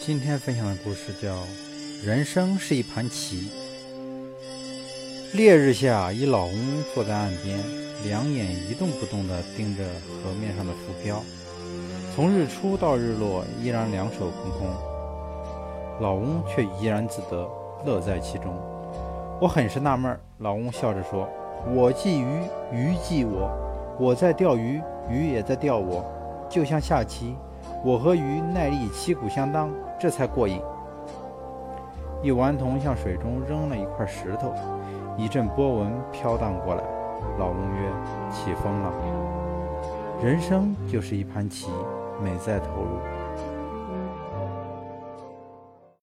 今天分享的故事叫《人生是一盘棋》。烈日下，一老翁坐在岸边，两眼一动不动地盯着河面上的浮漂，从日出到日落，依然两手空空。老翁却怡然自得，乐在其中。我很是纳闷，老翁笑着说：“我系鱼，鱼系我；我在钓鱼，鱼也在钓我。就像下棋，我和鱼耐力旗鼓相当，这才过瘾。”一顽童向水中扔了一块石头，一阵波纹飘荡过来。老翁曰：“起风了。”人生就是一盘棋，美在投入。